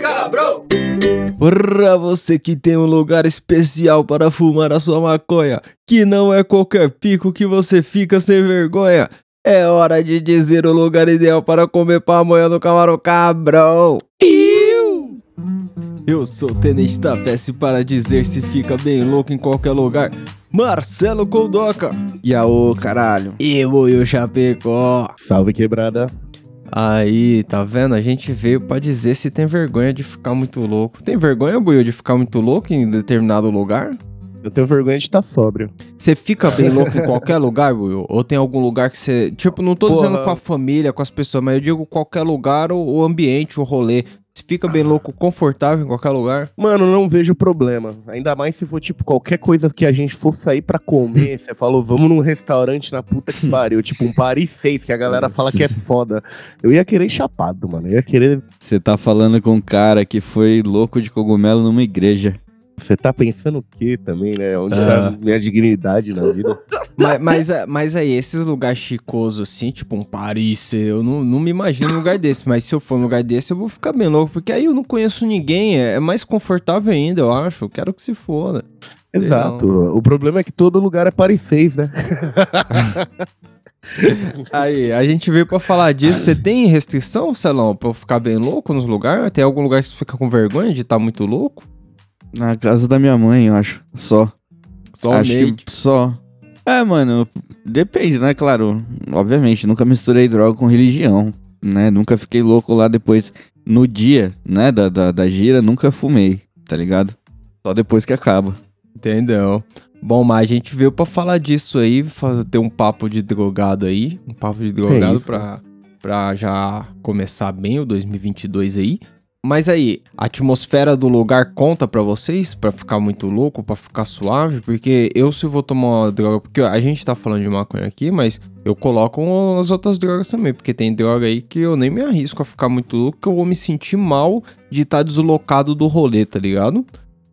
Cabrão! Pra você que tem um lugar especial para fumar a sua maconha, que não é qualquer pico que você fica sem vergonha, é hora de dizer o lugar ideal para comer pamonha no Camarão Cabrão. Eu sou o Tenente da PS para dizer se fica bem louco em qualquer lugar. Marcelo Coldoca E aô, caralho. e Buiu Chapecó. Salve quebrada. Aí, tá vendo? A gente veio pra dizer se tem vergonha de ficar muito louco. Tem vergonha, Buiu, de ficar muito louco em determinado lugar? Eu tenho vergonha de estar sóbrio. Você fica bem louco em qualquer lugar, Will? Ou tem algum lugar que você. Tipo, não tô Porra. dizendo com a família, com as pessoas, mas eu digo qualquer lugar, o, o ambiente, o rolê. Você fica bem louco, confortável em qualquer lugar? Mano, não vejo problema. Ainda mais se for, tipo, qualquer coisa que a gente for sair pra comer. Você falou, vamos num restaurante na puta que pariu. Tipo, um Paris 6, que a galera fala que é foda. Eu ia querer chapado, mano. Eu ia querer. Você tá falando com um cara que foi louco de cogumelo numa igreja. Você tá pensando o quê também, né? Onde Ah. tá minha dignidade na vida? mas, mas, é- mas aí, esses lugares chicosos assim, tipo um Paris, eu não, não me imagino um lugar desse. Mas se eu for num lugar desse, eu vou ficar bem louco, porque aí eu não conheço ninguém. É, é mais confortável ainda, eu acho. Eu quero que se foda. Exato. O problema é que todo lugar é Paris 6, né? Aí, a gente veio pra falar disso. Você tem restrição, Celão, pra eu ficar bem louco nos lugares? Tem algum lugar que você fica com vergonha de estar muito louco? Na casa da minha mãe, eu acho. Só. acho Somente. que só. É, mano, depende, né? Claro, obviamente, nunca misturei droga com religião, né? Nunca fiquei louco lá depois. No dia, né, da, da, da gira, nunca fumei, tá ligado? Só depois que acaba. Entendeu? Bom, mas a gente veio pra falar disso aí, fa- ter um papo de drogado aí. Um papo de drogado isso. pra, pra já começar bem o 2022 aí. Mas aí, a atmosfera do lugar conta pra vocês? Pra ficar muito louco, pra ficar suave? Porque eu se vou tomar uma droga... Porque a gente tá falando de maconha aqui, mas eu coloco as outras drogas também. Porque tem droga aí que eu nem me arrisco a ficar muito louco, que eu vou me sentir mal de estar deslocado do rolê, tá ligado?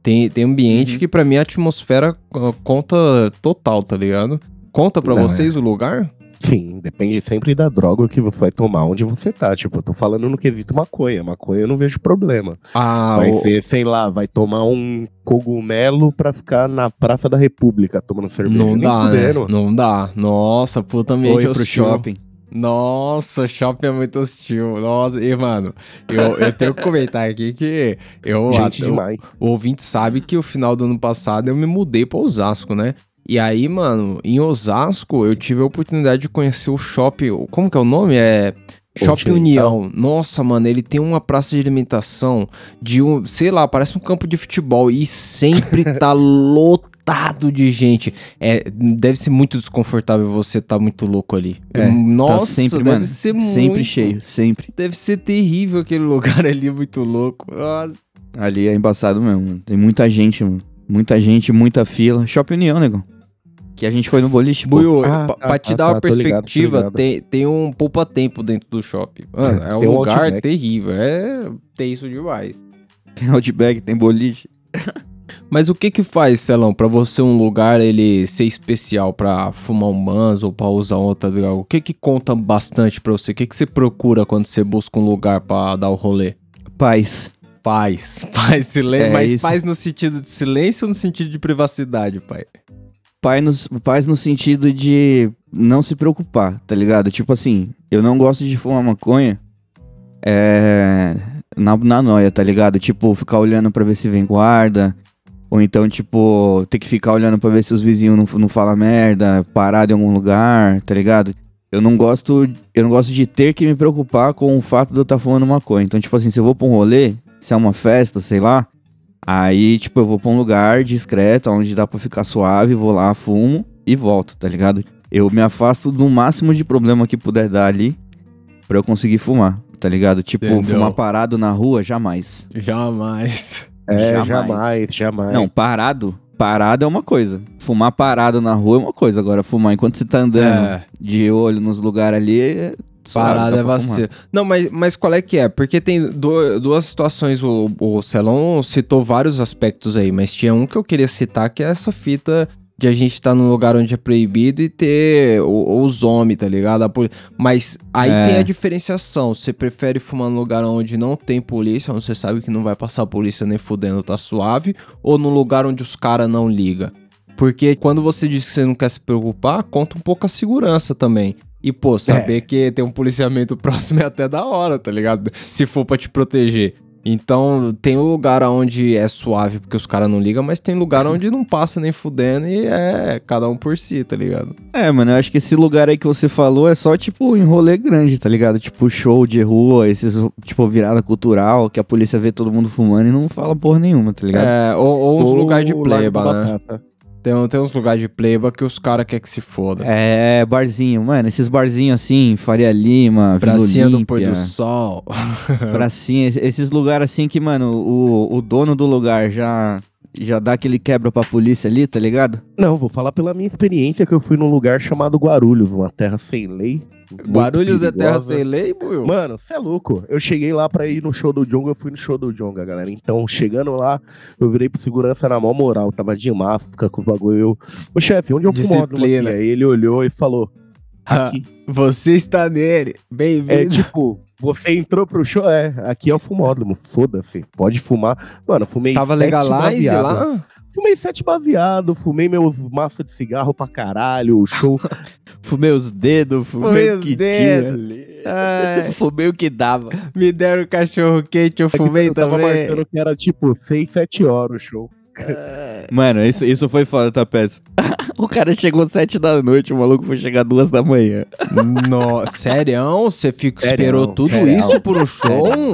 Tem, tem ambiente Uhum. que pra mim a atmosfera uh, conta total, tá ligado? Conta pra Não, vocês o lugar? Sim, depende sempre da droga que você vai tomar, onde você tá. Tipo, eu tô falando no quesito maconha. Maconha eu não vejo problema. Ah, vai o- ser, sei lá, vai tomar um cogumelo pra ficar na Praça da República tomando cerveja. não Nem dá, né? fudendo. Não dá. Nossa, puta ambiente ir pro shopping. Nossa, shopping é muito hostil. Nossa, e mano, eu, eu tenho que comentar aqui que eu, Gente até- demais. o ouvinte sabe que o final do ano passado eu me mudei pra Osasco, né? E aí, mano, em Osasco eu tive a oportunidade de conhecer o shopping. Como que é o nome? É. Shopping. União. Nossa, mano, ele tem uma praça de alimentação de um, sei lá, parece um campo de futebol e sempre tá lotado de gente. É, deve ser muito desconfortável você tá muito louco ali. É, Nossa, tá sempre, deve mano, ser sempre muito- cheio, sempre. Deve ser terrível aquele lugar ali, muito louco. Nossa. Ali é embaçado mesmo. mano. Tem muita gente, mano. Muita gente, muita fila. Shopping União, negão. Que a gente foi no boliche. Buiu, Ah, pra, tá, pra te tá, dar uma tá, ligado, tô perspectiva, ligado. tem, tem um poupa-tempo dentro do shopping. Mano, é um Tem um lugar Outback. terrível. É tenso demais. Tem Outback, tem boliche. Mas o que que faz, Celão, pra você um lugar ele ser especial pra fumar um manzo ou pra usar outra droga? O que que conta bastante pra você? O que que você procura quando você busca um lugar pra dar o rolê? Paz. Paz. Paz, silêncio. É mas isso. paz no sentido de silêncio ou no sentido de privacidade, pai? Paz no, paz no sentido de não se preocupar, tá ligado? Tipo assim, eu não gosto de fumar maconha é, na, na noia, tá ligado? Tipo, ficar olhando pra ver se vem guarda. Ou então, tipo, ter que ficar olhando pra ver se os vizinhos não, não falam merda, parado em algum lugar, tá ligado? Eu não gosto. Eu não gosto de ter que me preocupar com o fato de eu estar fumando maconha. Então, tipo assim, se eu vou pra um rolê, se é uma festa, sei lá, Aí, tipo, eu vou pra um lugar discreto, onde dá pra ficar suave, vou lá, fumo e volto, tá ligado? Eu me afasto do máximo de problema que puder dar ali pra eu conseguir fumar, tá ligado? Tipo, Entendeu. fumar parado na rua, jamais. Jamais. É, Jamais. jamais, jamais. Não, parado, parado é uma coisa. Fumar parado na rua é uma coisa. Agora, fumar enquanto você tá andando É. de olho nos lugares ali, é- Parada é vacilo. Não, mas, mas qual é que é? Porque tem du- duas situações. O, o Celon citou vários aspectos aí, mas tinha um que eu queria citar, que é essa fita de a gente estar num lugar onde é proibido e ter o- os homens, tá ligado? Mas aí É. tem a diferenciação. Você prefere fumar num lugar onde não tem polícia, onde você sabe que não vai passar a polícia nem fudendo, tá suave, ou num lugar onde os caras não ligam? Porque quando você diz que você não quer se preocupar, conta um pouco a segurança também. E, pô, saber que tem um policiamento próximo é até da hora, tá ligado? Se for pra te proteger. Então, tem um lugar onde é suave porque os caras não ligam, mas tem lugar onde não passa nem fudendo e é cada um por si, tá ligado? É, mano, eu acho que esse lugar aí que você falou é só, tipo, em rolê grande, tá ligado? Tipo, show de rua, esses, tipo, virada cultural, que a polícia vê todo mundo fumando e não fala porra nenhuma, tá ligado? É, ou, ou uns lugares de pleba, né? Batata. Tem, tem uns lugares de pleba que os caras querem que se foda. É, barzinho, mano, esses barzinhos assim, Faria Lima, Vila Pracinha do pôr do sol. pracinha, esse- esses lugares assim que, mano, o, o dono do lugar já, já dá aquele quebra pra polícia ali, tá ligado? Não, vou falar pela minha experiência que eu fui num lugar chamado Guarulhos, uma terra sem lei. Guarulhos é terra sem lei, Buiu? Mano, você é louco. Eu cheguei lá pra ir no show do Jonga, eu fui no show do Jonga, galera. Então, chegando lá, eu virei pro segurança na maior moral. Tava de máscara com o bagulho. Eu, Ô chefe, onde eu fumo ele olhou e falou: Aqui. Você está nele. É Bem-vindo. tipo, você entrou pro show, é, aqui é o fumódromo, foda-se, pode fumar. Mano, fumei Tava sete legalize baseado. lá? Fumei sete baseado, fumei meus maços de cigarro pra caralho, o show. Fumei os dedos, fumei, Fumei o que dedos. tinha. Fumei o que dava. me deram cachorro quente, eu É fumei eu tava também. marcando que era tipo seis, sete horas o show. Mano, isso, isso foi foda, tá, Pets? O cara chegou sete da noite, o maluco foi chegar duas da manhã. No, sério? Você esperou tudo sério. isso por um show?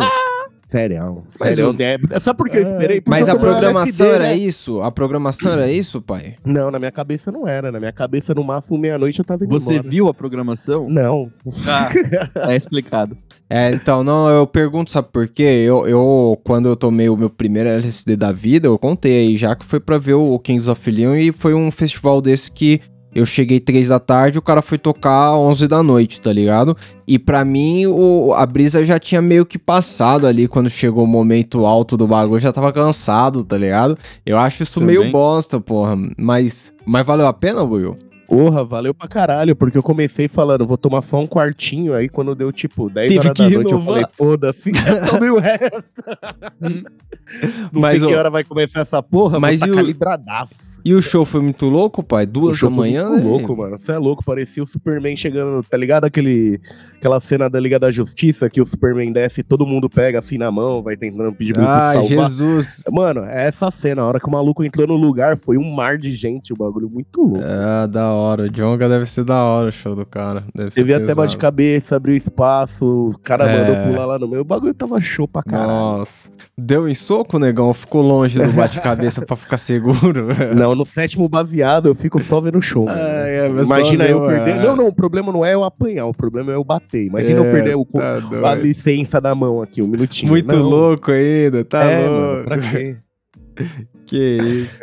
Sério, Mas sério. o- É, Sabe por que eu esperei? Porque Mas eu a um programação era né? isso? A programação era isso, pai? Não, na minha cabeça não era. Na minha cabeça, no máximo, meia-noite eu tava indo Você embora. viu a programação? Não. É explicado. É, então, não, eu pergunto, sabe por quê? Eu, eu, quando eu tomei o meu primeiro LSD da vida, eu contei aí já que foi pra ver o Kings of Leon e foi um festival desse que eu cheguei três da tarde, o cara foi tocar 11 da noite, tá ligado? E pra mim, o, a brisa já tinha meio que passado ali quando chegou o momento alto do bagulho, eu já tava cansado, tá ligado? Eu acho isso Também. meio bosta, porra. Mas, mas valeu a pena, Will? Porra, valeu pra caralho, porque eu comecei falando, vou tomar só um quartinho, aí quando deu tipo 10 Teve horas que da noite, eu renovar. falei, foda-se, tomei o resto. Não Mas, sei que hora vai começar essa porra, mas mas tá o- calibradaço. E o show foi muito louco, pai? Duas da foi manhã, muito né? louco, mano. Você é louco, parecia o Superman chegando, tá ligado? Aquele, aquela cena da Liga da Justiça que o Superman desce e todo mundo pega assim na mão, vai tentando pedir muito Ah, salvar. Jesus. Mano, é essa cena, a hora que o maluco entrou no lugar, foi um mar de gente, o bagulho muito louco. Ah, da hora. O Jonga deve ser da hora o show do cara. Deve ser Teve até pesado. bate-cabeça, abriu espaço, o cara É. mandou pular lá no meio, o bagulho tava show pra caralho. Nossa. Deu em soco, negão? Ficou longe do bate-cabeça pra ficar seguro? Não, no sétimo baseado eu fico só vendo o show. Ai, é, Imagina eu perder. é. Não, não, o problema não é eu apanhar, o problema é eu bater. Imagina eu É, perder o, tá a doido. licença da mão aqui, um minutinho. Muito Não. louco ainda, tá é, louco. mano, pra quê? Que isso.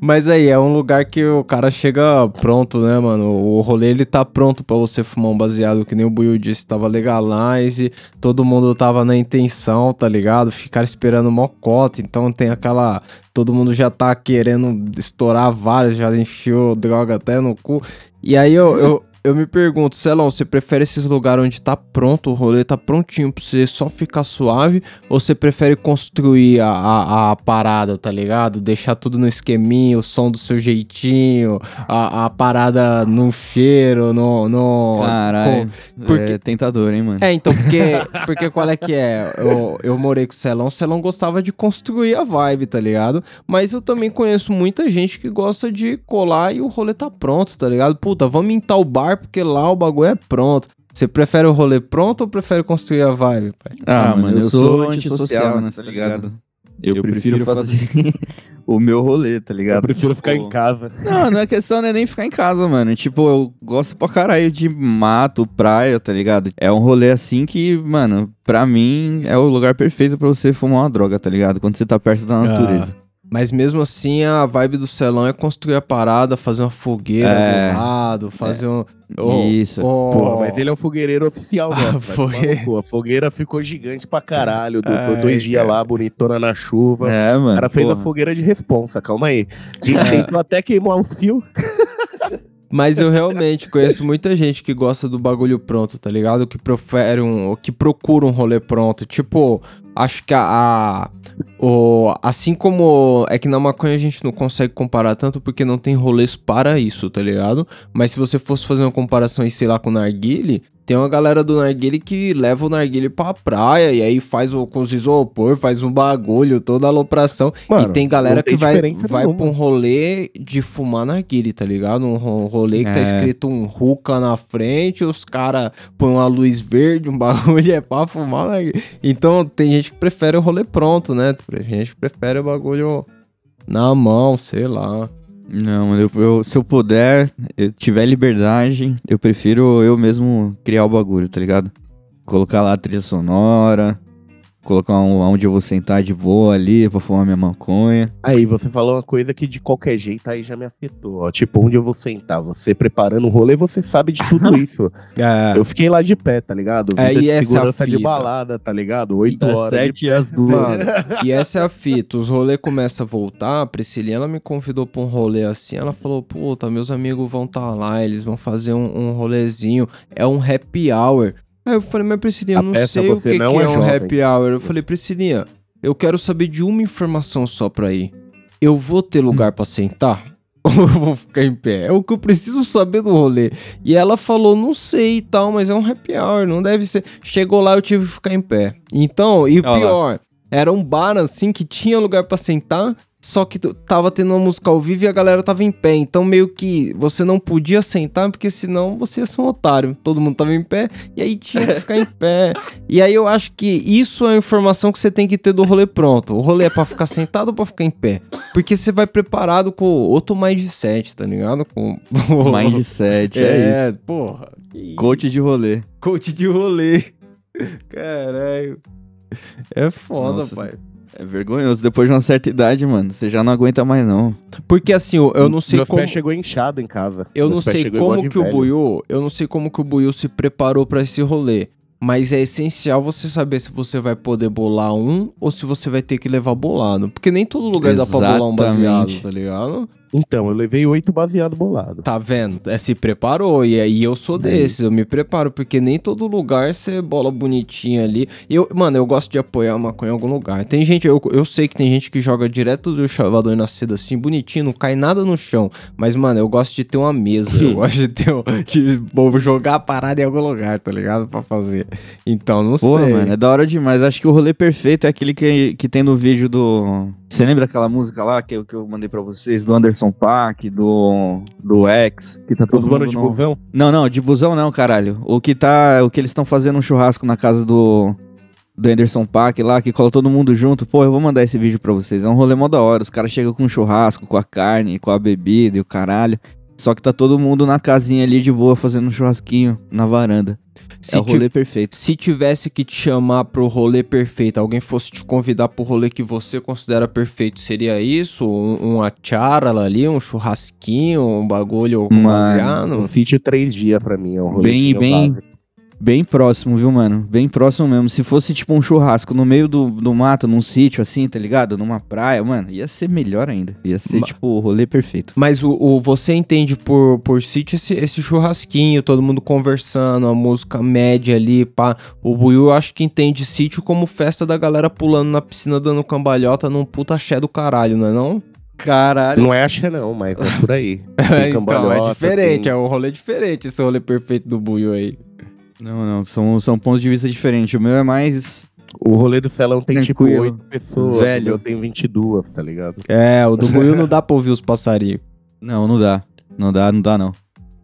Mas aí, é um lugar que o cara chega pronto, né, mano? O rolê, ele tá pronto pra você fumar um baseado, que nem o Buiu disse, tava legalize, todo mundo tava na intenção, tá ligado? Ficar esperando mocota, então tem aquela... Todo mundo já tá querendo estourar vários, já enfiou droga até no cu. E aí eu, eu, eu me pergunto, Celão, você prefere esses lugares onde tá pronto, o rolê tá prontinho pra você só ficar suave, ou você prefere construir a, a, a parada, tá ligado? Deixar tudo no esqueminha, o som do seu jeitinho, a, a parada no cheiro, no... no Caralho. porque- É tentador, hein, mano? É, então, porque, porque qual é que é? Eu, eu morei com o Celão, o Celão gostava de construir a vibe, tá ligado? Mas eu também conheço muita gente que gosta de colar e o rolê tá pronto, tá ligado? Puta, vamos em tal bar porque lá o bagulho é pronto. Você prefere o rolê pronto ou prefere construir a vibe, pai? Ah, mano, eu sou antissocial, né, tá ligado? Eu, prefiro fazer o meu rolê, tá ligado? Eu prefiro ficar Tipo, em casa. Não, não é questão não é nem ficar em casa, mano. Tipo, eu gosto pra caralho de mato, praia, tá ligado? É um rolê assim que, mano, pra mim é o lugar perfeito pra você fumar uma droga, tá ligado? Quando você tá perto da natureza. Mas mesmo assim, a vibe do Celão é construir a parada, fazer uma fogueira É. do lado? Fazer um. Ô, Isso. ô, Pô, mas ele é o fogueireiro oficial Ah, foi. A fogueira ficou gigante pra caralho. Durou Ai, dois dias lá, bonitona na chuva. É, O mano. cara fez a porra. fogueira de responsa, calma aí. A gente É. tentou até queimar os fios. Mas eu realmente conheço muita gente que gosta do bagulho pronto, tá ligado? Que prefere um. que procura um rolê pronto. Tipo, acho que a. a- o, assim como. É que na maconha a gente não consegue comparar tanto porque não tem rolês para isso, tá ligado? Mas se você fosse fazer uma comparação aí, sei lá, com Narguile, tem uma galera do Narguile que leva o Narguile pra praia e aí faz o, com os isopor, faz um bagulho, toda a alopração. Mano, e tem galera tem que vai, vai nenhuma. pra um rolê de fumar narguile, tá ligado? Um ro- rolê que tá É. escrito um Ruka na frente, os caras põem uma luz verde, um bagulho é pra fumar narguile. Então tem gente que prefere o rolê pronto, né? Tem gente que prefere o bagulho na mão, sei lá. Não, eu, eu- se eu puder, eu tiver liberdade, eu prefiro eu mesmo criar o bagulho, tá ligado? Colocar lá a trilha sonora, colocar um, onde eu vou sentar de boa ali pra fumar minha maconha. Aí, você falou uma coisa que de qualquer jeito aí já me afetou. Ó. Tipo, onde eu vou sentar? Você preparando o rolê, você sabe de tudo isso. É, Eu fiquei lá de pé, tá ligado? É, Vida e de essa é a segurança de fita. balada, tá ligado? Oito horas. sete às duas. E essa é a fita. Os rolês começam a voltar. A Priscilinha, ela me convidou pra um rolê assim. Ela falou: Puta, meus amigos vão estar lá, eles vão fazer um, um rolezinho. É um happy hour. Aí eu falei: Mas Priscilinha, eu não peça sei o você que, não que é é um jovem. happy hour. Eu falei: Priscilinha, eu quero saber de uma informação só pra ir. Eu vou ter lugar pra sentar? Ou eu vou ficar em pé? É o que eu preciso saber do rolê. E ela falou, não sei e tal, mas é um happy hour, não deve ser. Chegou lá, eu tive que ficar em pé. Então, e o lá. pior, era um bar assim que tinha lugar pra sentar, só que tava tendo uma música ao vivo e a galera tava em pé. Então, meio que você não podia sentar, porque senão você ia ser um otário. Todo mundo tava em pé, e aí tinha que ficar em pé. E aí eu acho que isso é a informação que você tem que ter do rolê pronto. O rolê é pra ficar sentado ou pra ficar em pé? Porque você vai preparado com outro mindset, tá ligado? Com Mindset, é, isso. porra. Coach de rolê. Coach de rolê. Caralho. É foda, Nossa. pai. É vergonhoso. Depois de uma certa idade, mano, você já não aguenta mais, não. Porque assim, eu eu não sei Meus como. pés chegou inchado em casa. Eu não sei como que o velho. Buiu, eu não sei como que o Buiu se preparou pra esse rolê, mas é essencial você saber se você vai poder bolar um ou se você vai ter que levar bolado, porque nem todo lugar dá pra bolar um baseado, Exatamente. tá ligado? Então, eu levei oito baseado bolado. Tá vendo? É, se preparou e aí eu sou desses, eu me preparo, porque nem todo lugar você bola bonitinho ali. Eu, mano, eu gosto de apoiar a maconha em algum lugar. Tem gente, eu, eu sei que tem gente que joga direto do chavador nascido assim, bonitinho, não cai nada no chão. Mas, mano, eu gosto de ter uma mesa, eu gosto de ter um, de bom, jogar a parada em algum lugar, tá ligado? Pra fazer. Então, não Porra, sei. mano, é da hora demais. Acho que o rolê perfeito é aquele que, que tem no vídeo do. Você lembra aquela música lá que eu, que eu mandei pra vocês? Do Anderson Paak, do. Do X, que tá todo Os mundo de no- busão. Não, não, de busão não, caralho. O que tá. O que eles estão fazendo um churrasco na casa do. Do Anderson Paak lá, que cola todo mundo junto. Pô, eu vou mandar esse vídeo pra vocês. É um rolê mó da hora. Os caras chegam com um churrasco, com a carne, com a bebida e o caralho. Só que tá todo mundo na casinha ali de boa, fazendo um churrasquinho na varanda. Se é o rolê perfeito. Se tivesse que te chamar pro rolê perfeito, alguém fosse te convidar pro rolê que você considera perfeito, seria isso? Um, uma charla ali, um churrasquinho, um bagulho Mano, baseado? Um sítio três dias pra mim. É um rolê Bem, bem- Bem próximo, viu, mano? Bem próximo mesmo. Se fosse tipo um churrasco no meio do, do mato, num sítio assim, tá ligado? Numa praia, mano, ia ser melhor ainda. Ia ser, Ma- tipo, o rolê perfeito. Mas o, o- você entende por, por sítio esse, esse churrasquinho, todo mundo conversando, a música média ali, pá. O Buiu eu acho que entende sítio como festa da galera pulando na piscina dando cambalhota num puta axé do caralho, não é não? Caralho. Não é axé não, mas é por aí. Tem então, é diferente, tem- é um rolê diferente esse rolê perfeito do Buiu aí. Não, não, são, são pontos de vista diferentes. O meu é mais. O rolê do celão tem tipo Tranquilo. oito pessoas. Velho. O meu tem 22, tá ligado? É, o do Buiu não dá pra ouvir os passarinhos. Não, não dá. Não dá, não dá, não.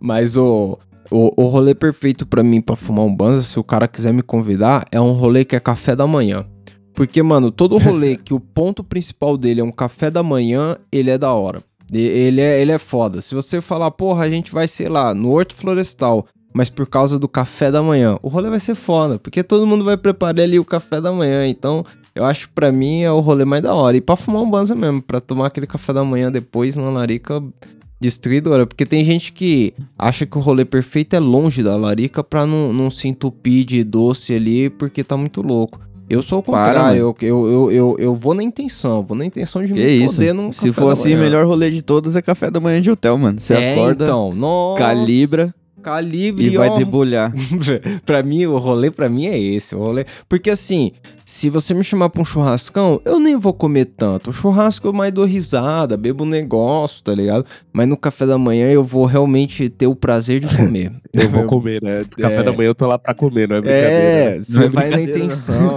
Mas o, o, o rolê perfeito pra mim pra fumar um banza, se o cara quiser me convidar, é um rolê que é café da manhã. Porque, mano, todo rolê que o ponto principal dele é um café da manhã, ele é da hora. Ele é, ele é foda. Se você falar, porra, a gente vai, sei lá, no Horto Florestal, mas por causa do café da manhã, o rolê vai ser foda. Porque todo mundo vai preparar ali o café da manhã. Então, eu acho que pra mim é o rolê mais da hora. E pra fumar um banza mesmo, pra tomar aquele café da manhã depois, uma larica Destruidora, porque tem gente que acha que o rolê perfeito é longe da larica pra não, não se entupir de doce ali porque tá muito louco. Eu sou o Para, contrário, eu, eu, eu, eu, eu vou na intenção, vou na intenção de Que me isso? foder num Se for assim, o melhor rolê de todos é café da manhã de hotel, mano. Você é, acorda, então, nossa, calibra calibre, e vai debulhar. pra mim, o rolê pra mim é esse. O rolê... Porque assim, se você me chamar pra um churrascão, eu nem vou comer tanto. O churrasco eu mais dou risada, bebo um negócio, tá ligado? Mas no café da manhã eu vou realmente ter o prazer de comer. Eu vou comer, né? Café É. da manhã eu tô lá pra comer, não é brincadeira. É, você é vai na intenção.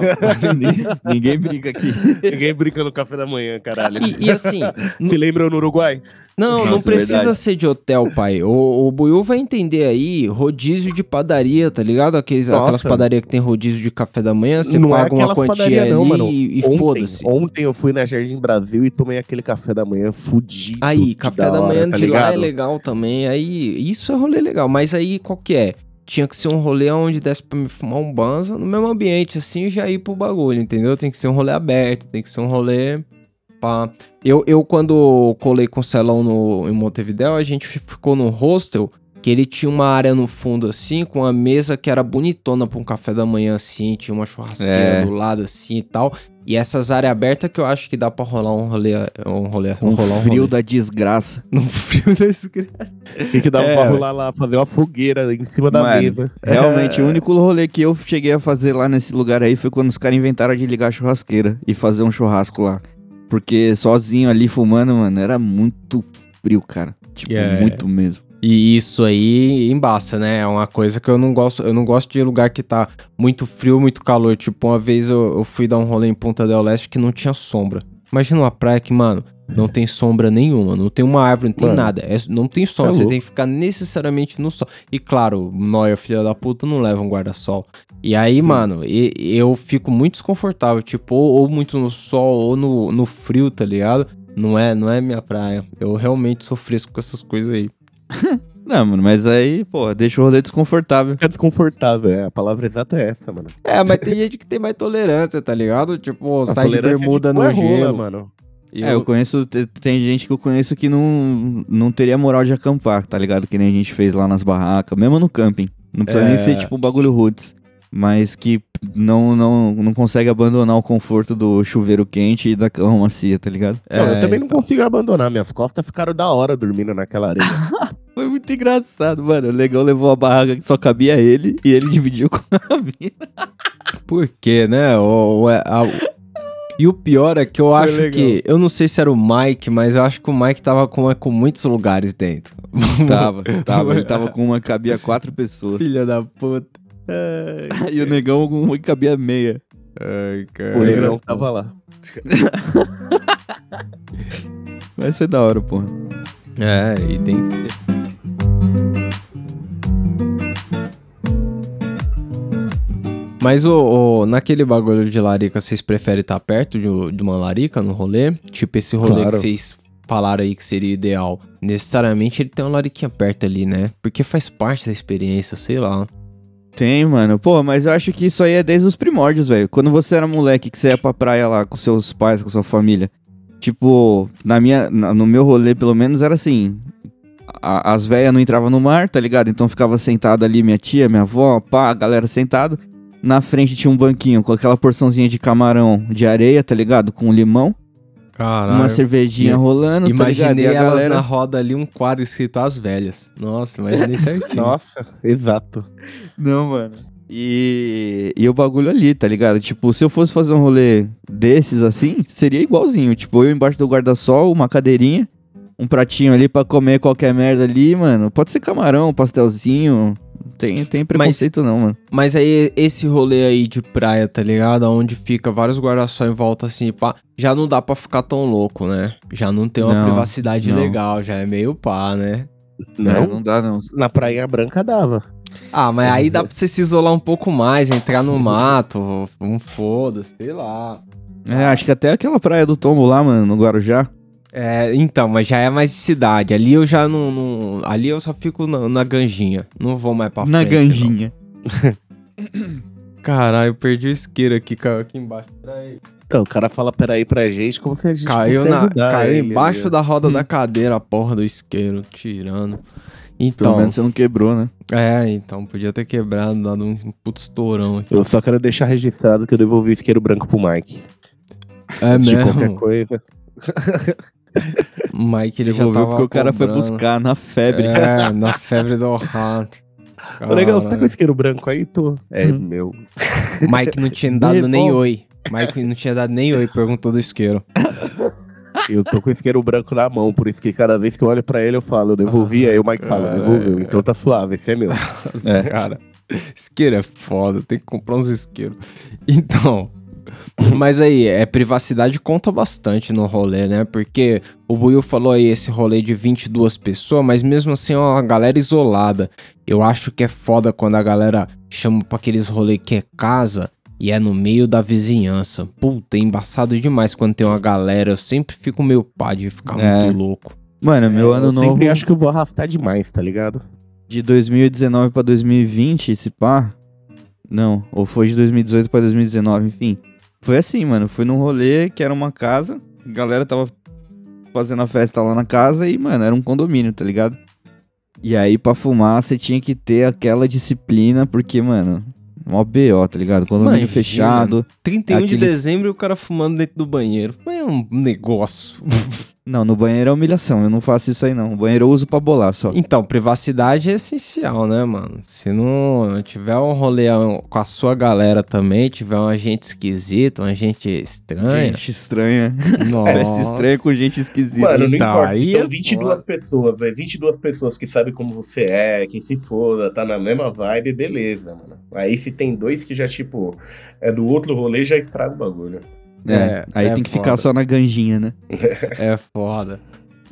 Ninguém briga aqui. Ninguém brinca no café da manhã, caralho. E, e assim, Te lembra no Uruguai? não, não Nossa, precisa verdade. ser de hotel, pai. O, o Buiu vai entender aí rodízio de padaria, tá ligado? Aqueles, Nossa. aquelas padarias que tem rodízio de café da manhã, você Não é paga uma aquelas quantia padaria não, mano. e, e foda-se. ontem eu fui na Jardim Brasil e tomei aquele café da manhã fudido. Aí, café da, hora, manhã tá de lá é ligado? legal também. Aí, isso é rolê legal. Mas aí, qual que é? Tinha que ser um rolê onde desse pra me fumar um banza no mesmo ambiente, assim, e já ir pro bagulho, entendeu? Tem que ser um rolê aberto, tem que ser um rolê. Pá. Eu, eu, quando colei com o Celão no, em Montevideo, a gente fi- ficou no hostel, que ele tinha uma área no fundo, assim, com uma mesa que era bonitona pra um café da manhã, assim, tinha uma churrasqueira É. do lado, assim, e tal. E essas áreas abertas que eu acho que dá pra rolar um rolê, um rolê, Um rolar um frio rolê. da desgraça. No frio da desgraça. O que, que dava É, pra rolar lá? Fazer uma fogueira em cima da Mano, mesa. Realmente, É. o único rolê que eu cheguei a fazer lá nesse lugar aí foi quando os caras inventaram de ligar a churrasqueira e fazer um churrasco lá. Porque sozinho ali fumando, mano, era muito frio, cara. Tipo, É. muito mesmo. E isso aí embaça, né? É uma coisa que eu não gosto. Eu não gosto de lugar que tá muito frio, muito calor. Tipo, uma vez eu, eu fui dar um rolê em Ponta del Este que não tinha sombra. Imagina uma praia que, mano, não tem sombra nenhuma, não tem uma árvore, não tem Mano, nada. É- não tem sol, é você louco. tem que ficar necessariamente no sol. E claro, Noia, filha da puta, não leva um guarda-sol. E aí, mano, e- eu fico muito desconfortável, tipo, ou, ou muito no sol, ou no, no frio, tá ligado? Não é, não é minha praia. Eu realmente sou fresco com essas coisas aí. Não, mano, mas aí, pô, deixa o rolê desconfortável. Fica desconfortável, é. A palavra exata é essa, mano. É, mas tem gente que tem mais tolerância, tá ligado? Tipo, A sai de bermuda de no rola, gelo. mano. E É, eu conheço, te- tem gente que eu conheço que não, não teria moral de acampar, tá ligado? Que nem a gente fez lá nas barracas, mesmo no camping. Não precisa É. nem ser tipo bagulho roots, mas que não, não, não consegue abandonar o conforto do chuveiro quente e da cama macia, tá ligado? Não, eu É, também não então. consigo abandonar. Minhas costas ficaram da hora dormindo naquela areia. Foi muito engraçado, mano. O Legão levou a barraca que só cabia ele e ele dividiu com a mina. Por quê, né? O, o- a- o- E o pior é que eu acho legal. que. Eu não sei se era o Mike, mas eu acho que o Mike tava com, com muitos lugares dentro. Tava, tava. Ele tava com uma que cabia quatro pessoas. Filha da puta. E o negão com que cabia meia. Ai, cara. o negrão tava lá. Mas foi da hora, porra. É, e tem que ser. Mas o, o- naquele bagulho de larica, vocês preferem estar perto de, de uma larica no rolê? Tipo esse rolê Claro. que vocês falaram aí que seria ideal. Necessariamente ele tem uma lariquinha perto ali, né? Porque faz parte da experiência, sei lá. Tem, mano. Pô, mas eu acho que isso aí é desde os primórdios, velho. Quando você era moleque, que você ia pra praia lá com seus pais, com sua família. Tipo, na minha, na- no meu rolê, pelo menos, era assim. a- as velhas não entravam no mar, tá ligado? Então ficava sentado ali minha tia, minha avó, pá, a galera sentada. Na frente tinha um banquinho com aquela porçãozinha de camarão de areia, tá ligado? Com limão. Caralho. Uma cervejinha E- rolando, tá ligado? Imaginei a elas galera... na roda ali, um quadro escrito As Velhas. Nossa, imaginei certinho. Nossa, exato. Não, mano. E, e o bagulho ali, tá ligado? Tipo, se eu fosse fazer um rolê desses assim, seria igualzinho. Tipo, eu embaixo do guarda-sol, uma cadeirinha, um pratinho ali pra comer qualquer merda ali, mano. Pode ser camarão, pastelzinho. Tem, tem preconceito não, mano. Mas aí, esse rolê aí de praia, tá ligado? Onde fica vários guarda-sol em volta assim, pá. Já não dá pra ficar tão louco, né? Já não tem uma Não, privacidade não. legal, já é meio pá, né? Não, não dá não. na Praia Branca dava. Ah, mas aí dá pra você se isolar um pouco mais, entrar no mato, um foda, sei lá. É, acho que até aquela praia do Tombo lá, mano, no Guarujá. É, então, mas já é mais de cidade. Ali eu já não. não- ali eu só fico na, na ganjinha. Não vou mais pra na frente. ganjinha. não. Caralho, eu perdi o isqueiro aqui, caiu aqui embaixo. Peraí. Então, o cara fala peraí pra gente como se a gente Caiu, na, ajudar caiu ele, embaixo da roda Hum. da cadeira a porra do isqueiro, tirando. Pelo Então, menos você não quebrou, né? é, então, podia ter quebrado, dado um puto estourão aqui. Eu só quero deixar registrado que eu devolvi o isqueiro branco pro Mike. É Antes de qualquer mesmo, coisa. Mike ele já Devolveu porque o cara foi buscar na febre. É, na febre do rato. Ô, legal, você tá com Caralho. isqueiro branco aí? Tô. É Hum. meu. Mike não tinha dado nem oi. Mike não tinha dado nem oi, perguntou do isqueiro. Eu tô com o isqueiro branco na mão, por isso que cada vez que eu olho pra ele eu falo, eu devolvi, aí o Mike fala, caralho. devolveu, então tá suave, esse é meu. É. Cara, isqueiro é foda, tem que comprar uns isqueiros. Então, mas aí, é, privacidade conta bastante no rolê, né? Porque o Buiu falou aí esse rolê de 22 pessoas, mas mesmo assim é uma galera isolada. Eu acho que é foda quando a galera chama pra aqueles rolê que é casa e é no meio da vizinhança. Puta, é embaçado demais quando tem uma galera. Eu sempre fico meio pá de ficar É. muito louco. Mano, meu ano eu novo sempre acho que eu vou arrastar demais, tá ligado? de 2019 pra 2020, esse pá. Não, ou foi de 2018 pra 2019, enfim. Foi assim, mano. Fui num rolê que era uma casa, a galera tava fazendo a festa lá na casa e, mano, era um condomínio, tá ligado? E aí, pra fumar, você tinha que ter aquela disciplina, porque, mano, mó BO, tá ligado? Condomínio Imagina. fechado. 31 de Aqueles- dezembro e o cara fumando dentro do banheiro. É um negócio. Não, no banheiro é humilhação, eu não faço isso aí não. O banheiro eu uso pra bolar só. Então, privacidade é essencial, né, mano? Se não tiver um rolê com a sua galera também, tiver um agente esquisito, um agente estranho. Gente estranha. Festa estranha com gente esquisita. Mano, não Então, importa, aí se é são 22 foda. pessoas, velho, 22 pessoas que sabem como você é, que se foda, tá na mesma vibe, beleza, mano. Aí se tem dois que já, tipo, é do outro rolê, já estraga o bagulho. É, É, aí é tem que foda. ficar só na ganjinha, né? É foda.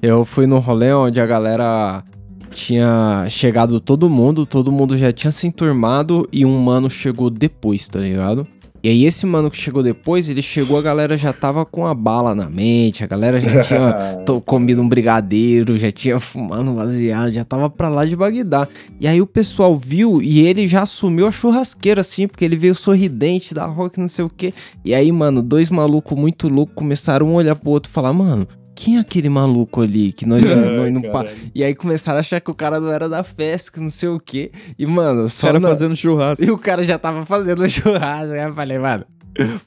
Eu fui no rolê onde a galera tinha chegado todo mundo, todo mundo já tinha se enturmado e um mano chegou depois, tá ligado? E aí esse mano que chegou depois, ele chegou, a galera já tava com a bala na mente, a galera já tinha comido um brigadeiro, já tinha fumado um baseado, já tava pra lá de Bagdá. E aí o pessoal viu e ele já assumiu a churrasqueira, assim, porque ele veio sorridente da rock, não sei o quê. E aí, mano, dois malucos muito loucos começaram um a olhar pro outro e falar, mano, quem é aquele maluco ali que nós, nós não pa... E aí começaram a achar que o cara não era da festa, que não sei o quê. E, mano, O só cara na- fazendo churrasco. e o cara já tava fazendo churrasco. Aí eu falei, mano,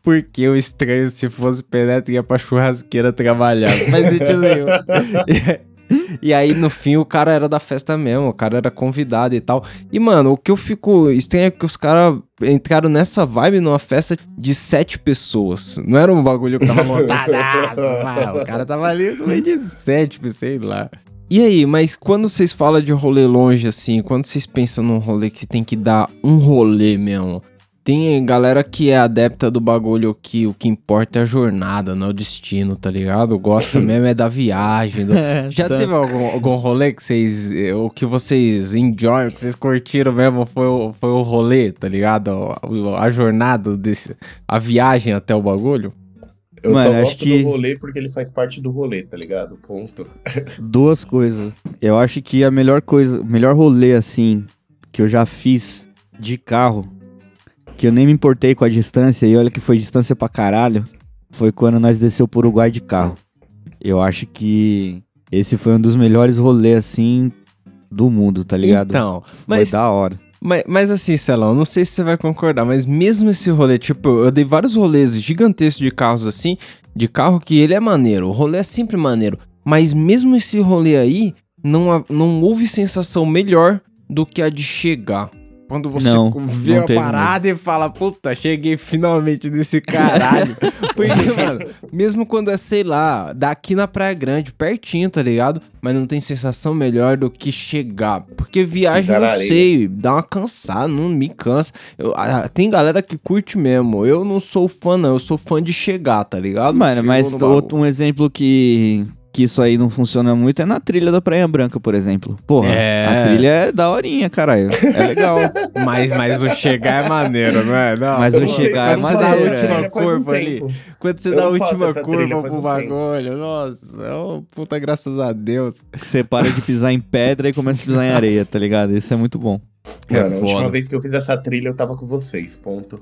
por que o estranho, se fosse penetra, ia pra churrasqueira trabalhar? Não faz sentido nenhum. E, aí, no fim, o cara era da festa mesmo, o cara era convidado e tal. E, mano, o que eu fico estranho é que os caras entraram nessa vibe numa festa de sete pessoas. Não era um bagulho que tava lotadaço, pá. o cara tava ali no meio de sete, sei lá. E aí, mas quando vocês falam de rolê longe assim, quando vocês pensam num rolê que tem que dar um rolê mesmo, tem galera que é adepta do bagulho que o que importa é a jornada, não é o destino, tá ligado? Gosta mesmo é da viagem. do- Já tá. teve algum, algum rolê que vocês. eh, O que vocês enjoy, que vocês curtiram mesmo foi o, foi o rolê, tá ligado? A, a jornada, desse, a viagem até o bagulho? Eu Mano, só acho gosto que- do rolê porque ele faz parte do rolê, tá ligado? Ponto. Duas coisas. Eu acho que a melhor coisa, o melhor rolê assim que eu já fiz de carro, que eu nem me importei com a distância, e olha que foi distância pra caralho, foi quando nós desceu pro Uruguai de carro. Eu acho que esse foi um dos melhores rolês assim do mundo, tá ligado? Então, foi mas, da hora. mas, mas assim, Celão, não sei se você vai concordar, mas mesmo esse rolê, tipo, eu dei vários rolês gigantescos de carros assim, de carro que ele é maneiro, o rolê é sempre maneiro, mas mesmo esse rolê aí, não, não houve sensação melhor do que a de chegar. Quando você Não, vê não a teve parada e fala, puta, cheguei finalmente nesse caralho. Porque, mano, mesmo quando é, sei lá, daqui na Praia Grande, pertinho, tá ligado? Mas não tem sensação melhor do que chegar. Porque viagem, eu não sei, dá uma cansada, não me cansa. Eu- ah, tem galera que curte mesmo. Eu não sou fã, não. Eu sou fã de chegar, tá ligado? Mano, Chegou mas outro, um exemplo que, que isso aí não funciona muito é na trilha da Praia Branca, por exemplo. Porra, É. a trilha é daorinha, caralho. É legal. Mas, mas o chegar é maneiro, não é? Não, Mas o chegar é quando você dá a maneiro, última faz um curva ali. tempo. Quando você Eu dá a última curva pro um bagulho, nossa, é uma puta graças a Deus. que você para de pisar em pedra e começa a pisar em areia, tá ligado? Isso é muito bom. É Mano, a última vez que eu fiz essa trilha eu tava com vocês, ponto.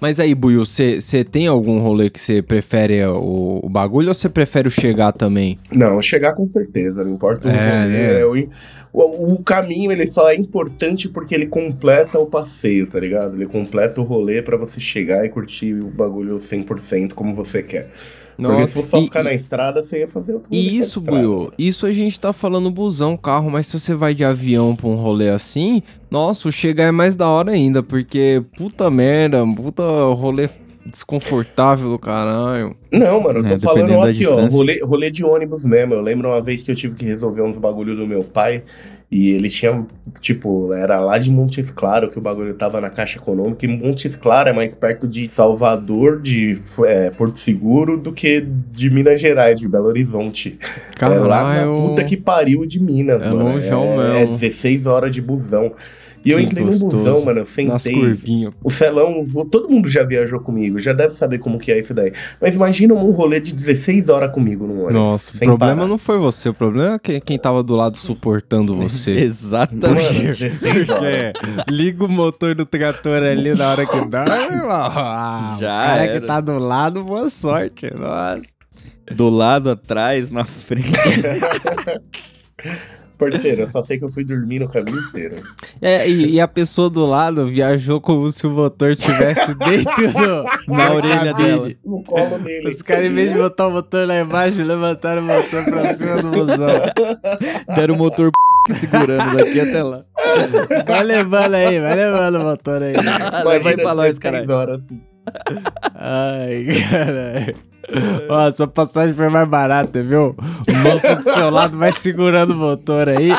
Mas aí, Buiu, você tem algum rolê que você prefere o, o bagulho ou você prefere o chegar também? Não, chegar com certeza, não importa o É, rolê, né? é o, o, o caminho ele só é importante porque ele completa o passeio, tá ligado? Ele completa o rolê pra você chegar e curtir o bagulho 100% como você quer. Porque se for só e- ficar e- na estrada, você ia fazer outro rolê E isso, Buiu, isso a gente tá falando busão, carro, mas se você vai de avião pra um rolê assim, nossa, o chegar é mais da hora ainda, porque puta merda, puta rolê desconfortável do caralho. Não, mano, eu É, tô falando dependendo da aqui, ó, distância. rolê, rolê de ônibus mesmo. Eu lembro uma vez que eu tive que resolver uns bagulho do meu pai e ele tinha, tipo, era lá de Montes Claro que o bagulho tava na Caixa Econômica e Montes Claro é mais perto de Salvador, de é, Porto Seguro, do que de Minas Gerais, de Belo Horizonte. É lá na Caralho. puta que pariu de Minas, É mano. longeão é, é mesmo. 16 horas de busão. E eu entrei no gostoso. busão, mano, eu sentei. O Celão, todo mundo já viajou comigo, já deve saber como que é isso daí. Mas imagina um rolê de 16 horas comigo no ônibus. Nossa, o sem problema parar. não foi você, o problema é que- quem tava do lado suportando você. Exatamente. Mano, 16 horas. Porque liga o motor do trator ali na hora que dá, meu irmão. Já o cara era. que tá do lado, boa sorte. Nossa. Do lado, atrás, na frente. Parceiro, eu só sei que eu fui dormir no caminho inteiro. É, e, e a pessoa do lado viajou como se o motor tivesse dentro Na da orelha dela. No colo dele. Os caras, em vez de botar o motor lá embaixo, levantaram o motor pra cima do busão. Deram o motor segurando daqui até lá. Vai levando aí, vai levando o motor aí. vai pra nós, 16 caralho. horas assim. Ai, caralho. Ó, sua passagem foi mais barata, viu? O moço do seu lado vai segurando o motor aí.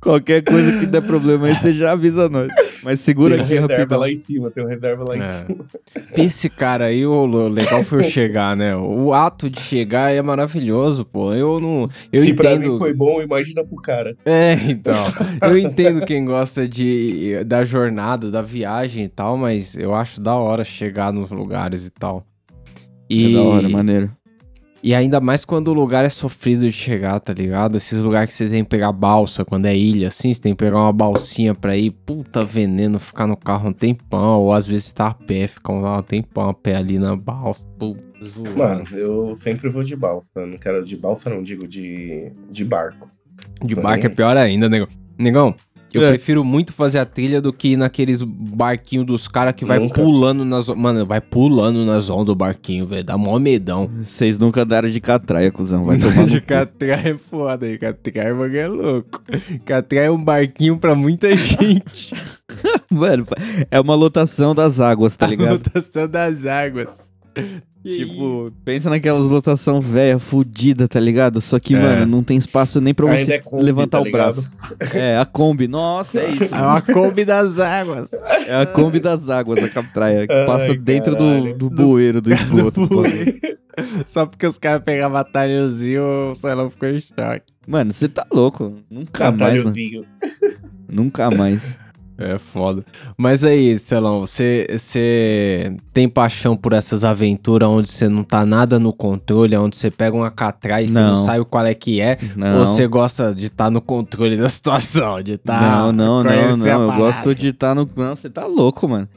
Qualquer coisa que der problema aí, você já avisa nós. Mas segura Tem um aqui reserva rapidão. lá em cima, tem um reserva lá em É. cima. Esse cara aí, o legal foi o chegar, né? O ato de chegar é maravilhoso, pô. Eu não. Eu Se pra mim entendo. foi bom, imagina pro cara. É, então. Eu entendo quem gosta de da jornada, da viagem e tal, mas eu acho da hora chegar nos lugares e tal. E, É da hora, maneiro. e ainda mais quando o lugar é sofrido de chegar, tá ligado? Esses lugares que você tem que pegar balsa, quando é ilha, assim, você tem que pegar uma balsinha pra ir. Puta veneno, ficar no carro um tempão. Ou às vezes tá a pé, ficar um tempão a pé ali na balsa. Puta, zoado. Mano, eu sempre vou de balsa. Não quero de balsa, não digo de, de barco. De barco é pior ainda, negão. Negão, eu É. prefiro muito fazer a trilha do que ir naqueles barquinhos dos caras que vai Nunca. pulando nas... Mano, vai pulando nas ondas do barquinho, velho. Dá mó medão. Vocês nunca andaram de catraia, cuzão. Vai tomar de catraia é foda, de catraia bagulho é louco. Catraia é um barquinho pra muita gente. Mano, é uma lotação das águas, tá A ligado? lotação das águas. Tipo, pensa naquelas lotação velha, fudida, tá ligado? Só que, É. mano, não tem espaço nem pra Ainda você é Kombi, levantar tá o braço. É, a Kombi. Nossa, é isso. É uma Kombi das águas. É a Kombi das águas, a catraia, que Ai, passa dentro do, do bueiro, do esgoto. pô. Só porque os caras pegavam atalhozinho, o Celão ficou em choque. Mano, você tá louco. Nunca mais, mano. Nunca mais. É foda. Mas aí, Celão, você, você tem paixão por essas aventuras onde você não tá nada no controle, onde você pega uma catraia e você não Não. sabe qual é que é? Não. Ou você gosta de estar no controle da situação, de estar... não, não, não, a não. Eu gosto de estar no. Não, você tá louco, mano.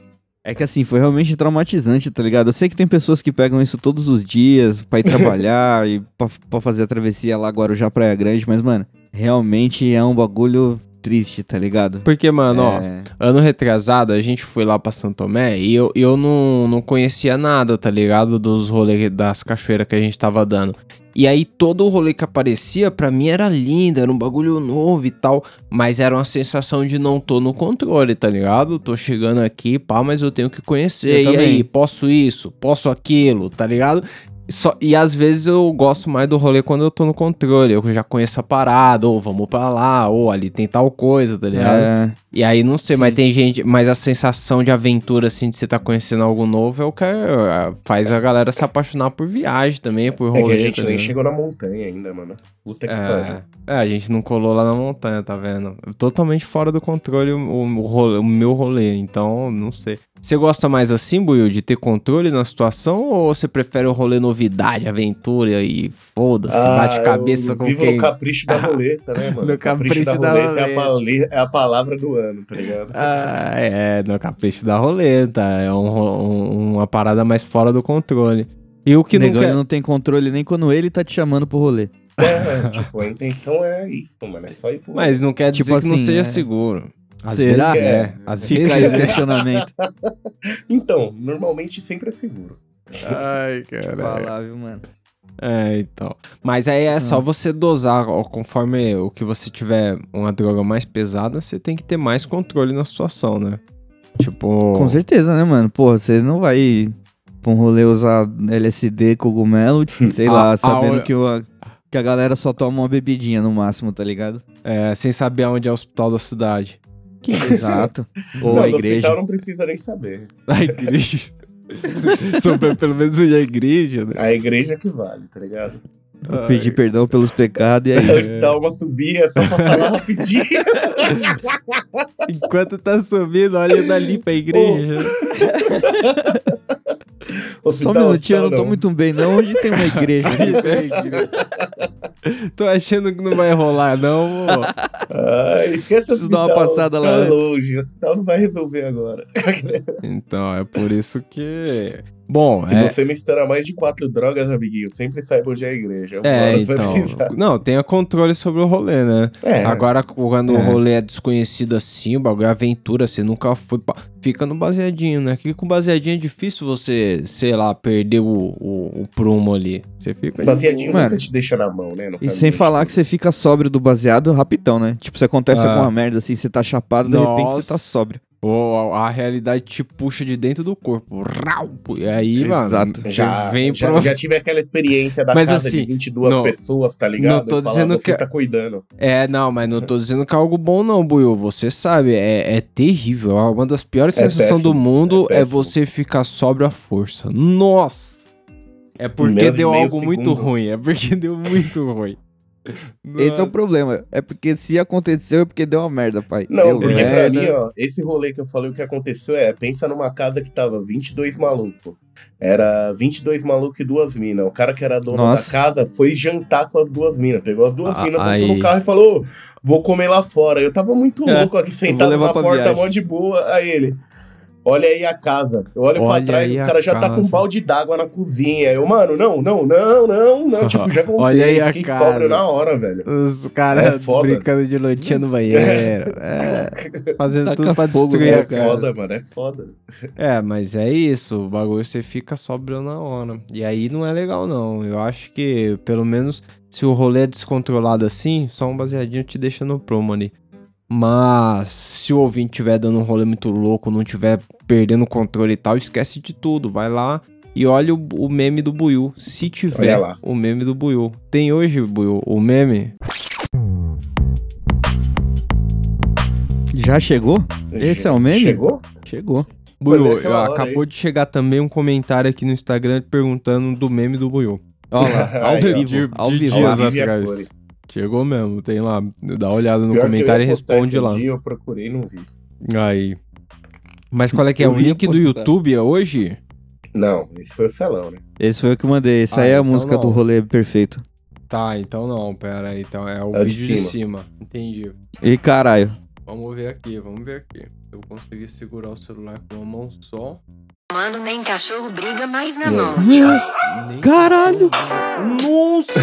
É que assim, foi realmente traumatizante, tá ligado? Eu sei que tem pessoas que pegam isso todos os dias pra ir trabalhar e pra, pra fazer a travessia lá Guarujá Praia Grande, mas, mano, realmente é um bagulho triste, tá ligado? Porque, mano, ó, É, ano retrasado a gente foi lá pra Santo Tomé e eu, eu não, não conhecia nada, tá ligado? Dos rolês das cachoeiras que a gente tava dando. E aí todo o rolê que aparecia pra mim era lindo, era um bagulho novo e tal, mas era uma sensação de não tô no controle, tá ligado? Tô chegando aqui, pá, mas eu tenho que conhecer. Eu e também. aí, posso isso, posso aquilo, tá ligado? Só, e às vezes eu gosto mais do rolê quando eu tô no controle, eu já conheço a parada, ou vamos pra lá, ou ali tem tal coisa, tá ligado? é, E aí, não sei, mas Sim. tem gente. Mas a sensação de aventura, assim, de você tá conhecendo algo novo é o que é, faz a galera se apaixonar por viagem também, por É rolê. que a gente tá nem chegou na montanha ainda, mano. Puta que pariu. É, é, a gente não colou lá na montanha, tá vendo? Totalmente fora do controle o, o rolê- o meu rolê, então não sei. Você gosta mais assim, Buiu, de ter controle na situação ou você prefere o rolê novidade, aventura e foda-se, bate cabeça Ah, eu com vivo quem? no capricho da roleta, né, mano? No O capricho, capricho da, da roleta, É, a pale- é a palavra do ano, tá ligado? Ah, é, no capricho da roleta. É um um- uma parada mais fora do controle. E o que o não quer... não tem controle nem quando ele tá te chamando pro rolê. É, tipo, a intenção é isso, mano. É só ir pro... Mas não quer dizer Tipo que não assim, seja é. seguro. Às Será? vezes é. É. Às Fica vezes o é. questionamento. Então, normalmente sempre é seguro. Ai, cara. Falar, viu, mano? É, então. Mas aí é só Ah. você dosar, ó, conforme o que você tiver uma droga mais pesada, você tem que ter mais controle na situação, né? Tipo. Com certeza, né, mano? Pô, você não vai pra um rolê usar LSD, cogumelo, sei A- lá, a sabendo hora- que, o- que a galera só toma uma bebidinha no máximo, tá ligado? É, sem saber aonde é o hospital da cidade. Que? Exato. Ou não, a igreja. não precisa nem saber. A igreja. Sobre, pelo menos é a igreja, né? A igreja que vale, tá ligado? Pedir perdão pelos pecados e é isso. Dá uma subida só pra falar rapidinho. Enquanto tá subindo, olha dali pra igreja. Só um Hospital, minutinho, eu não tô hospital muito bem, não. Onde tem uma igreja? Tô achando que não vai rolar, não. Ah, esquece Preciso dar uma hospital, passada lá tá antes. longe. O hospital não vai resolver agora. Então, é por isso que. Bom, Se é. você misturar mais de quatro drogas, amiguinho, sempre saiba onde é a igreja. É, então. Não, tenha controle sobre o rolê, né? É, Agora, quando o É. rolê é desconhecido assim, o bagulho é aventura, você nunca foi. pra- Fica no baseadinho, né? Que com baseadinho é difícil você, sei lá, perder o, o, o prumo ali. Você fica. baseadinho nunca te deixa na mão, né? no E sem falar que você fica sóbrio do baseado rapidão, né? Tipo, você acontece Ah. alguma merda assim, você tá chapado, de repente você tá sóbrio. Ou a, a realidade te puxa de dentro do corpo. Rau! E aí, mano, você Já, vem já, pro. já tive aquela experiência da Mas casa assim, de 22 não- pessoas, tá ligado? não tô Eu dizendo você que- tá cuidando. É, não, mas não tô dizendo que é algo bom, não, Buiu. Você sabe, é, é terrível. Uma das piores É sensações do mundo é é, você ficar sóbrio à força. Nossa! É porque Menos de deu meio algo muito segundo. ruim. É porque deu muito ruim. Esse é o problema. É porque se aconteceu é porque deu uma merda, pai. Não, Deu porque merda. pra mim, ó, esse rolê que eu falei, o que aconteceu é, pensa numa casa que tava 22 malucos. Era 22 malucos e duas minas. O cara que era dono Nossa. da casa foi jantar com as duas minas. Pegou as duas Ah, minas, botou no carro e falou, vou comer lá fora. Eu tava muito louco aqui, sentado na porta, mó de boa. Aí ele... Olha aí a casa. Eu olho Olha pra trás, aí os caras já tá com um casa. balde d'água na cozinha. Eu, mano, não, não, não, não, não. Tipo, já voltei. Olha aí a Fiquei casa. sóbrio na hora, velho. Os caras É brincando de lutinha no banheiro. É, fazendo Taca tudo pra fogo, destruir né, a É casa. foda, mano, é foda. É, mas é isso, o bagulho você fica sóbrio na hora. E aí não é legal, não. Eu acho que, pelo menos, se o rolê é descontrolado assim, só um baseadinho te deixa no promo ali. Mas se o ouvinte tiver dando um rolê muito louco, não tiver perdendo o controle e tal, esquece de tudo. Vai lá e olha o, o meme do Buiu. Se tiver o meme do Buiu. Tem hoje, Buiu, o meme? Já chegou? Esse é o meme? Chegou? Chegou. Buiu, acabou de chegar também um comentário aqui no Instagram perguntando do meme do Buiu. Olha lá, ao Aí, vivo, ao vivo. dias atrás. Chegou mesmo, tem lá. Dá uma olhada no Pior comentário e responde lá. Dia, eu procurei e não vi. Aí. Mas qual é que é? Eu O link do. YouTube é hoje? Não, esse foi o celão, né? Esse foi o que eu mandei. Essa Ah, aí é a então música não. do rolê perfeito. Tá, então não, pera aí. Então é o É o de vídeo de cima. Entendi. E caralho. Vamos ver aqui, vamos ver aqui. Eu consegui segurar o celular com uma mão só. Mano, nem cachorro briga mais na mão. Caralho! Nossa!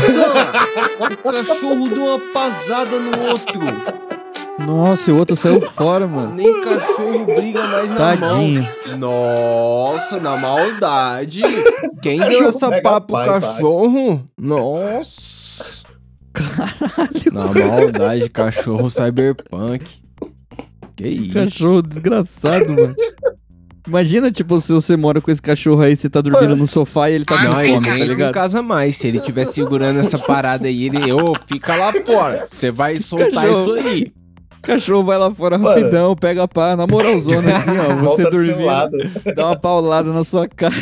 o cachorro deu uma pasada no outro. Nossa, o outro saiu fora, mano. Nem cachorro briga mais na mão. Tadinho. Nossa, na maldade. Quem deu Cachorro essa pega pá pro pai, pai. cachorro? Nossa. Caralho. Na maldade, cachorro cyberpunk. Que isso? Cachorro desgraçado, mano. Imagina, tipo, se você mora com esse cachorro aí, você tá dormindo no sofá e ele tá com Não, ele fome, tá em ligado? casa mais. Se ele estiver segurando essa parada aí, ele, ô, fica lá fora. Você vai soltar Cachorro. isso aí. O cachorro vai lá fora Mano. rapidão, pega a pá, na moralzona, assim, ó. Você Volta do seu dormindo, lado. dá uma paulada na sua cara.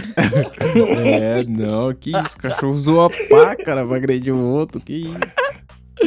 É, não, que isso. O cachorro usou a pá, cara, pra agredir o outro. Que isso.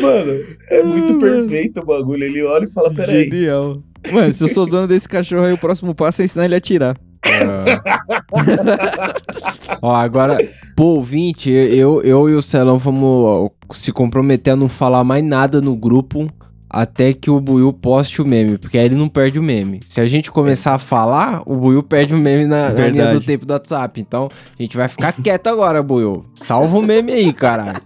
Mano, é muito perfeito o bagulho. Ele olha e fala, peraí. Genial. Mano, se eu sou dono desse cachorro aí, o próximo passo é ensinar ele a atirar. Ó, agora, pô, ouvinte, eu, eu e o Celão vamos se comprometer a não falar mais nada no grupo até que o Buiu poste o meme, porque aí ele não perde o meme. Se a gente começar a falar, o Buiu perde o meme na, na linha do tempo do WhatsApp. Então, a gente vai ficar quieto agora, Buiu. Salva o meme aí, caralho.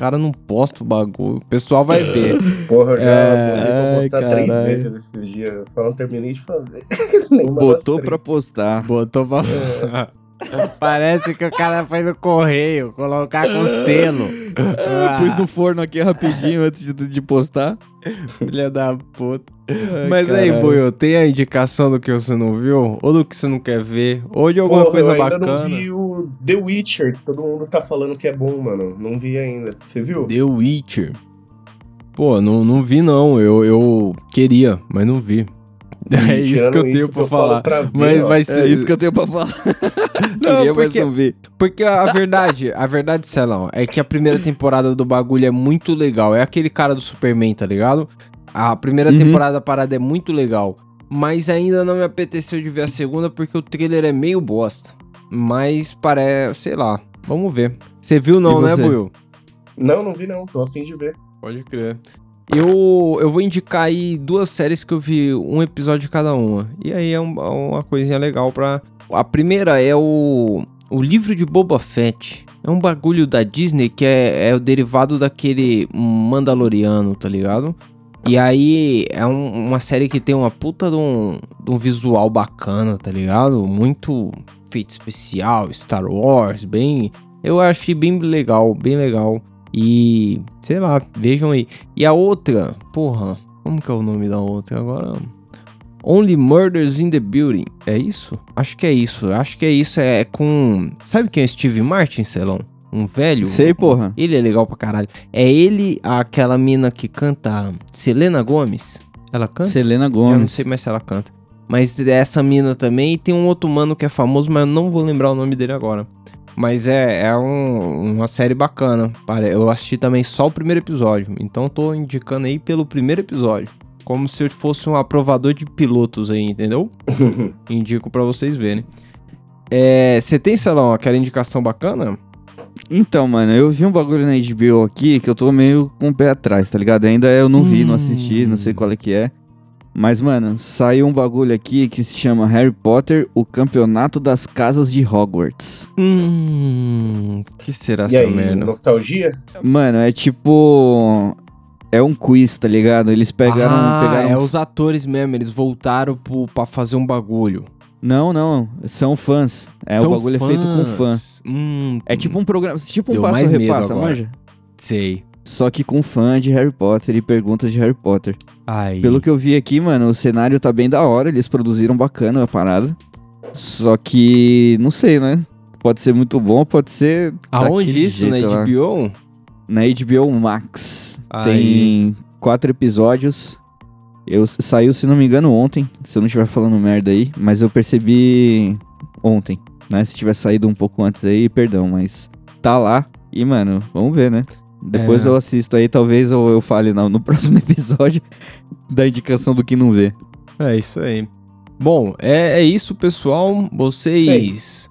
O cara não posta o bagulho, o pessoal vai ver. Porra, eu já É, botei pra ai, postar três vezes esses dias. Eu só não terminei de fazer. Botou pra postar. Botou pra. Parece que o cara foi no correio colocar com selo. Ah, Pus no forno aqui rapidinho antes de, de postar. Filha da puta. Ai, Mas aí, caralho. Buio, tem a indicação do que você não viu? Ou do que você não quer ver? Ou de alguma Porra, coisa eu ainda bacana? não vi o The Witcher, que todo mundo tá falando que é bom, mano. Não vi ainda. Você viu? The Witcher. Pô, não, não vi não. Eu, eu queria, mas não vi. É isso que eu tenho pra eu falar. pra ver, Mas, mas É isso que eu tenho pra falar. Não, Queria, mas porque- não vi. Porque a verdade, a verdade, Celão, é que a primeira temporada do bagulho é muito legal. É aquele cara do Superman, tá ligado? A primeira Uhum. temporada da parada é muito legal. Mas ainda não me apeteceu de ver a segunda porque o trailer é meio bosta. Mas parece, sei lá, vamos ver. Você viu não, né, você? Buiu? Não, não vi não. Tô afim de ver. Pode crer. Eu, eu vou indicar aí duas séries que eu vi um episódio de cada uma. E aí é um- uma coisinha legal pra. A primeira é o, o livro de Boba Fett. É um bagulho da Disney que é, é o derivado daquele Mandaloriano, tá ligado? E aí é um- uma série que tem uma puta de um, de um visual bacana, tá ligado? Muito feito especial, Star Wars, bem. Eu achei bem legal, bem legal. E, sei lá, vejam aí. E a outra, porra, como que é o nome da outra agora? Only Murders in the Building. É isso? Acho que é isso. Acho que é isso. É com. Sabe quem é Steve Martin, Celão? Um velho? Sei, porra. Ele é legal pra caralho. É ele, aquela mina que canta Selena Gomes. Ela canta? Selena Eu não Gomes. sei mais se ela canta. Mas essa mina também. E tem um outro mano que é famoso, mas eu não vou lembrar o nome dele agora. Mas é, é um- uma série bacana. Eu assisti também só o primeiro episódio. Então tô indicando aí pelo primeiro episódio. Como se eu fosse um aprovador de pilotos aí, entendeu? Indico pra vocês verem. É, Você tem, Celão, aquela indicação bacana? Então, mano, eu vi um bagulho na HBO aqui que eu tô meio com o pé atrás, tá ligado? Ainda eu não vi, não assisti, não sei qual é que é. Mas, mano, saiu um bagulho aqui que se chama Harry Potter, o Campeonato das Casas de Hogwarts. Hum. que será E essa aí, merda? nostalgia? Mano, é tipo. É um quiz, tá ligado? Eles pegaram. ah, pegaram... é os atores mesmo, eles voltaram pro, pra fazer um bagulho. Não, não. São fãs. É, São o bagulho é feito com fã. fãs. Hum, É tipo um programa. Tipo um Deu passa mais medo repassa, manja? Sei. Só que com fã de Harry Potter e perguntas de Harry Potter. Aí. Pelo que eu vi aqui, mano, o cenário tá bem da hora, eles produziram bacana a parada. Só que, não sei, né? Pode ser muito bom, pode ser. Aonde isso? Na jeito lá. HBO? Na HBO Max. Aí. Tem quatro episódios. Eu saiu, se não me engano, ontem. Se eu não estiver falando merda aí. Mas eu percebi ontem, né? Se tiver saído um pouco antes aí, perdão, mas tá lá. E, mano, vamos ver, né? Depois É. eu assisto aí, talvez eu, eu fale no, no próximo episódio da indicação do que não vê. É isso aí. Bom, é, é isso, pessoal. Vocês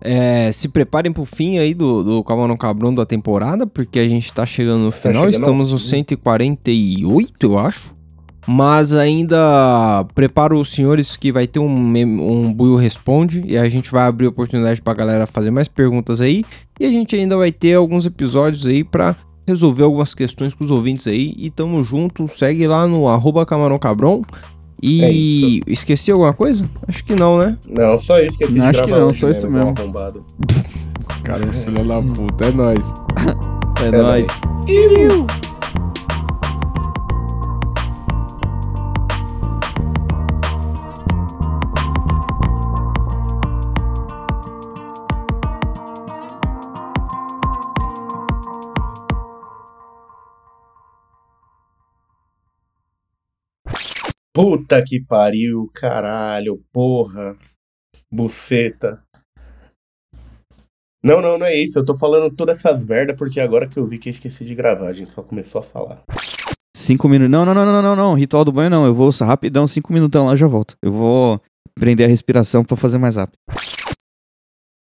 é, se preparem pro fim aí do, do Camarão Cabrão da temporada, porque a gente tá chegando no Tá final. chegando Estamos no fim. 148, eu acho. Mas ainda preparo os senhores que vai ter um, um Buio Responde e a gente vai abrir oportunidade pra galera fazer mais perguntas aí. E a gente ainda vai ter alguns episódios aí pra resolver algumas questões com os ouvintes aí. E tamo junto, segue lá no arroba Camarão Cabrão. É E esqueci alguma coisa? Acho que não, né? Não, só isso que eu Não, acho que não, só isso mesmo. Arrombado. Cara, filho da puta, é nóis. É, É nóis. Puta que pariu, caralho, porra. Buceta. Não, não, não é isso. Eu tô falando todas essas merda porque agora que eu vi que eu esqueci de gravar, a gente só começou a falar. Cinco minutos. Não, não, não, não, não, não. Ritual do banho não. Eu vou rapidão, cinco minutão lá, eu já volto. Eu vou prender a respiração pra fazer mais rápido.